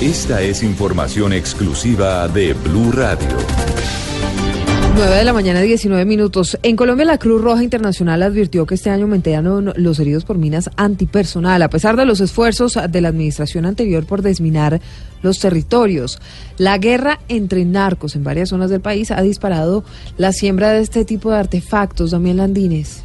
Esta es información exclusiva de Blue Radio. 9 de la mañana, 19 minutos. En Colombia, la Cruz Roja Internacional advirtió que este año aumentaron los heridos por minas antipersonal, a pesar de los esfuerzos de la administración anterior por desminar los territorios. La guerra entre narcos en varias zonas del país ha disparado la siembra de este tipo de artefactos. Damián Landines.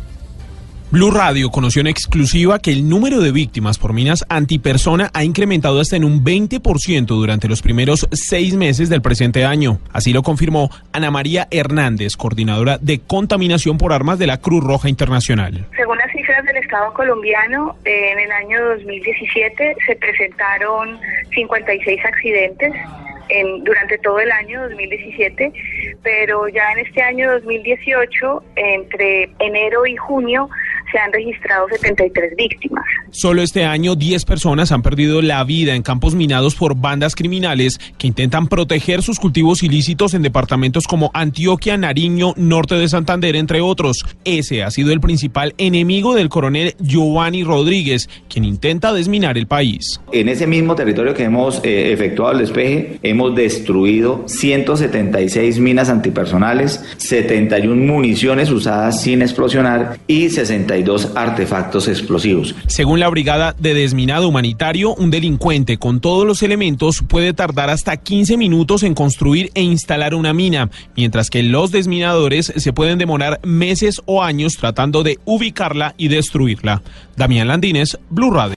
Blue Radio conoció en exclusiva que el número de víctimas por minas antipersona ha incrementado hasta en un 20% durante los primeros seis meses del presente año. Así lo confirmó Ana María Hernández, coordinadora de contaminación por armas de la Cruz Roja Internacional. Según las cifras del Estado colombiano, en el año 2017 se presentaron 56 accidentes en, durante todo el año 2017, pero ya en este año 2018, entre enero y junio, se han registrado 73 víctimas. Solo este año 10 personas han perdido la vida en campos minados por bandas criminales que intentan proteger sus cultivos ilícitos en departamentos como Antioquia, Nariño, Norte de Santander, entre otros. Ese ha sido el principal enemigo del coronel Giovanni Rodríguez, quien intenta desminar el país. En ese mismo territorio que hemos eh, efectuado el despeje, hemos destruido 176 minas antipersonales, 71 municiones usadas sin explosionar y 62 artefactos explosivos. Según la Brigada de Desminado Humanitario, un delincuente con todos los elementos puede tardar hasta 15 minutos en construir e instalar una mina, mientras que los desminadores se pueden demorar meses o años tratando de ubicarla y destruirla. Damián Landines, Blue Radio.